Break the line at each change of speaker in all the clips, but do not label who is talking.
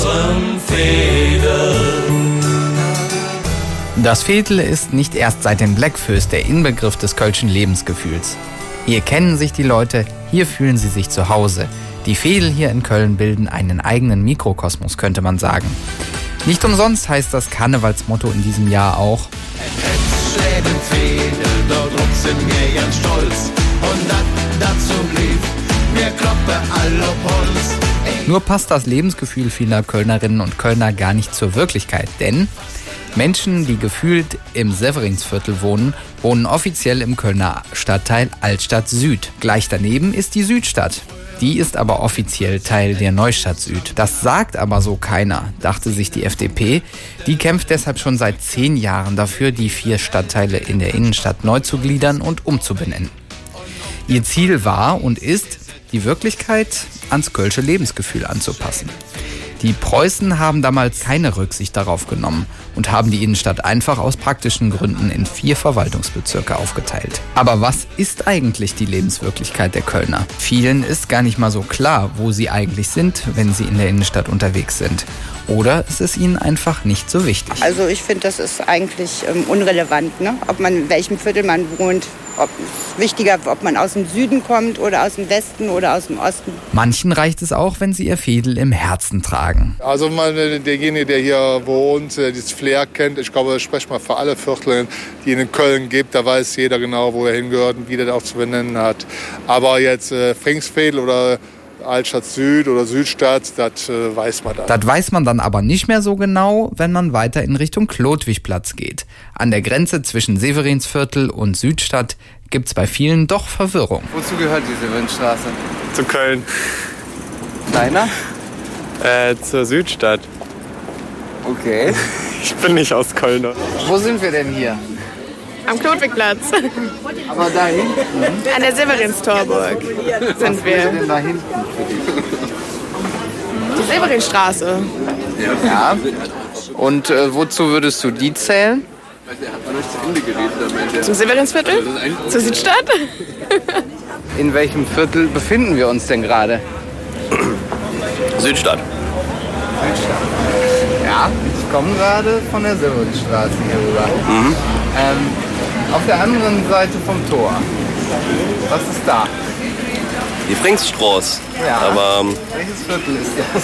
unserem Fädel.
Das Veedel ist nicht erst seit den Blackfoes der Inbegriff des kölschen Lebensgefühls. Hier kennen sich die Leute, hier fühlen sie sich zu Hause. Die Veedel hier in Köln bilden einen eigenen Mikrokosmos, könnte man sagen. Nicht umsonst heißt das Karnevalsmotto in diesem Jahr auch Nur passt das Lebensgefühl vieler Kölnerinnen und Kölner gar nicht zur Wirklichkeit, denn Menschen, die gefühlt im Severinsviertel wohnen, wohnen offiziell im Kölner Stadtteil Altstadt Süd. Gleich daneben ist die Südstadt. Die ist aber offiziell Teil der Neustadt Süd. Das sagt aber so keiner, dachte sich die FDP. Die kämpft deshalb schon seit zehn Jahren dafür, die vier Stadtteile in der Innenstadt neu zu gliedern und umzubenennen. Ihr Ziel war und ist, die Wirklichkeit ans kölsche Lebensgefühl anzupassen. Die Preußen haben damals keine Rücksicht darauf genommen und haben die Innenstadt einfach aus praktischen Gründen in vier Verwaltungsbezirke aufgeteilt. Aber was ist eigentlich die Lebenswirklichkeit der Kölner? Vielen ist gar nicht mal so klar, wo sie eigentlich sind, wenn sie in der Innenstadt unterwegs sind. Oder ist es ihnen einfach nicht so wichtig?
Also ich finde, das ist eigentlich ähm, unrelevant, ne? ob man in welchem Viertel man wohnt. Ob wichtiger, ob man aus dem Süden kommt oder aus dem Westen oder aus dem Osten.
Manchen reicht es auch, wenn sie ihr Fädel im Herzen tragen.
Also man, derjenige, der hier wohnt, äh, dieses Flair kennt, ich glaube, ich spreche mal für alle Viertel, die in Köln gibt, da weiß jeder genau, wo er hingehört und wie der auch zu benennen hat. Aber jetzt äh, Fringsfädel oder Altstadt Süd oder Südstadt, das äh, weiß man dann.
Das weiß man dann aber nicht mehr so genau, wenn man weiter in Richtung Klotwigplatz geht. An der Grenze zwischen Severinsviertel und Südstadt gibt es bei vielen doch Verwirrung.
Wozu gehört die Severinstraße?
Zu Köln.
Deiner?
Äh, zur Südstadt.
Okay.
Ich bin nicht aus Köln.
Wo sind wir denn hier?
Am Klotwigplatz.
Aber da hinten?
An der Severinstorburg sind wir.
denn da hinten?
Die Severinstraße.
Ja. Und äh, wozu würdest du die zählen?
Zum Severinsviertel? Zur Südstadt?
In welchem Viertel befinden wir uns denn gerade?
Südstadt.
Ja, ich komme gerade von der Severinstraße hier rüber.
Mhm.
Ähm, auf der anderen Seite vom Tor. Was ist da?
Die Fringsstraße.
Ja.
Aber ähm,
Welches Viertel ist das?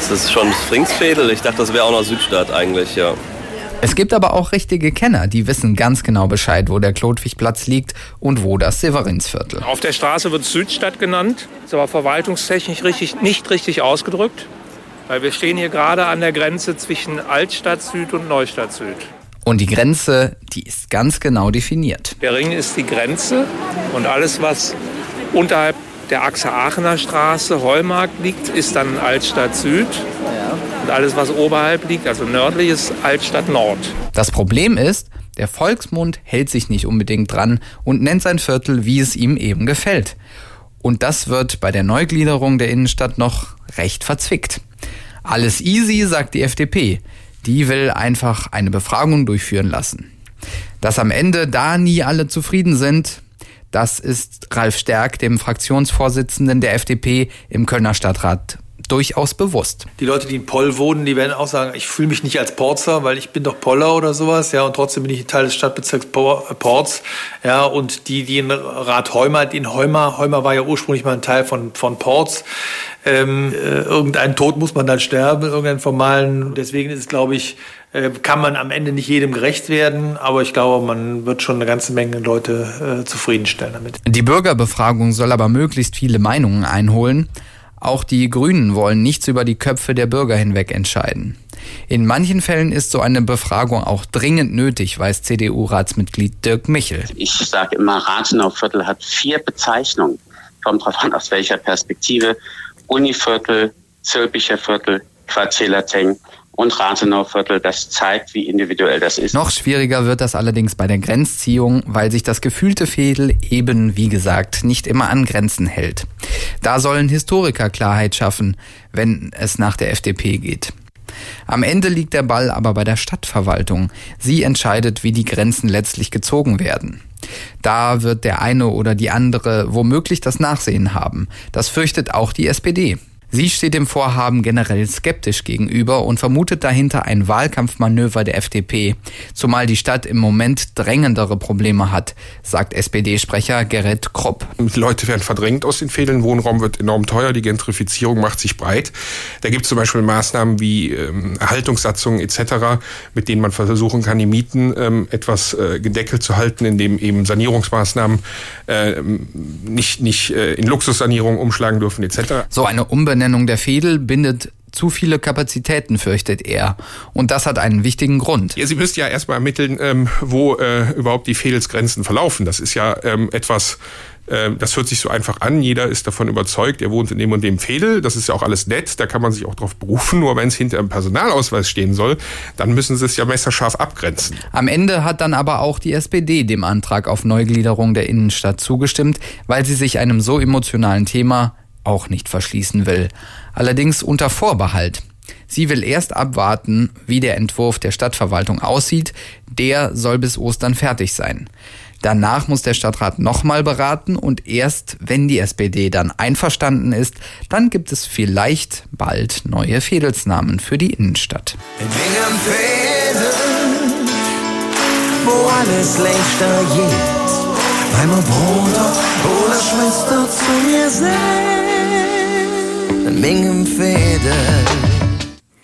ist das schon das Fringsfädel? Ich dachte, das wäre auch noch Südstadt eigentlich, ja.
Es gibt aber auch richtige Kenner, die wissen ganz genau Bescheid, wo der Klotwigplatz liegt und wo das Severinsviertel.
Auf der Straße wird Südstadt genannt, ist aber verwaltungstechnisch richtig, nicht richtig ausgedrückt, weil wir stehen hier gerade an der Grenze zwischen Altstadt Süd und Neustadt Süd.
Und die Grenze, die ist ganz genau definiert.
Der Ring ist die Grenze und alles, was unterhalb der Achse Aachener Straße, Heumarkt liegt, ist dann Altstadt Süd. Und alles, was oberhalb liegt, also nördlich, ist Altstadt Nord.
Das Problem ist, der Volksmund hält sich nicht unbedingt dran und nennt sein Viertel, wie es ihm eben gefällt. Und das wird bei der Neugliederung der Innenstadt noch recht verzwickt. Alles easy, sagt die FDP. Die will einfach eine Befragung durchführen lassen. Dass am Ende da nie alle zufrieden sind, das ist Ralf Stärk, dem Fraktionsvorsitzenden der FDP im Kölner Stadtrat, durchaus bewusst.
Die Leute, die in Poll wohnen, die werden auch sagen, ich fühle mich nicht als Porzer, weil ich bin doch Poller oder sowas, ja, und trotzdem bin ich Teil des Stadtbezirks Porz, ja, und die, die in Rat Heumer, in Heumer, Heumer war ja ursprünglich mal ein Teil von, von Porz, ähm, äh, irgendein Tod muss man dann sterben, irgendeinen formalen, deswegen ist es, glaube ich, äh, kann man am Ende nicht jedem gerecht werden, aber ich glaube, man wird schon eine ganze Menge Leute äh, zufriedenstellen damit.
Die Bürgerbefragung soll aber möglichst viele Meinungen einholen. Auch die Grünen wollen nichts über die Köpfe der Bürger hinweg entscheiden. In manchen Fällen ist so eine Befragung auch dringend nötig, weiß CDU-Ratsmitglied Dirk Michel.
Ich sage immer, Rathenau Viertel hat vier Bezeichnungen. Kommt drauf an, aus welcher Perspektive. Univiertel, Zülpicher Viertel, Quartierlateng und Rathenau-Viertel. Das zeigt, wie individuell das ist.
Noch schwieriger wird das allerdings bei der Grenzziehung, weil sich das gefühlte Fädel eben, wie gesagt, nicht immer an Grenzen hält. Da sollen Historiker Klarheit schaffen, wenn es nach der FDP geht. Am Ende liegt der Ball aber bei der Stadtverwaltung. Sie entscheidet, wie die Grenzen letztlich gezogen werden. Da wird der eine oder die andere womöglich das Nachsehen haben. Das fürchtet auch die SPD. Sie steht dem Vorhaben generell skeptisch gegenüber und vermutet dahinter ein Wahlkampfmanöver der FDP, zumal die Stadt im Moment drängendere Probleme hat, sagt SPD-Sprecher Gerrit Krupp.
Die Leute werden verdrängt aus den Fädeln, Wohnraum wird enorm teuer, die Gentrifizierung macht sich breit. Da gibt es zum Beispiel Maßnahmen wie ähm, Erhaltungssatzungen etc., mit denen man versuchen kann, die Mieten ähm, etwas äh, gedeckelt zu halten, indem eben Sanierungsmaßnahmen äh, nicht, nicht äh, in Luxussanierung umschlagen dürfen etc.
So eine Umbenennung Umbenennung der Fädel bindet zu viele Kapazitäten, fürchtet er. Und das hat einen wichtigen Grund.
Ja, Sie müssten ja erstmal ermitteln, ähm, wo äh, überhaupt die Fädelsgrenzen verlaufen. Das ist ja ähm, etwas, äh, das hört sich so einfach an. Jeder ist davon überzeugt, er wohnt in dem und dem Fädel. Das ist ja auch alles nett, da kann man sich auch drauf berufen. Nur wenn es hinter einem Personalausweis stehen soll, dann müssen Sie es ja messerscharf abgrenzen.
Am Ende hat dann aber auch die SPD dem Antrag auf Neugliederung der Innenstadt zugestimmt, weil sie sich einem so emotionalen Thema auch nicht verschließen will. Allerdings unter Vorbehalt. Sie will erst abwarten, wie der Entwurf der Stadtverwaltung aussieht. Der soll bis Ostern fertig sein. Danach muss der Stadtrat nochmal beraten und erst wenn die SPD dann einverstanden ist, dann gibt es vielleicht bald neue Fädelsnamen für die Innenstadt.
wo alles längst mein Bruder oder Schwester zu mir sagt. Mengem Fäden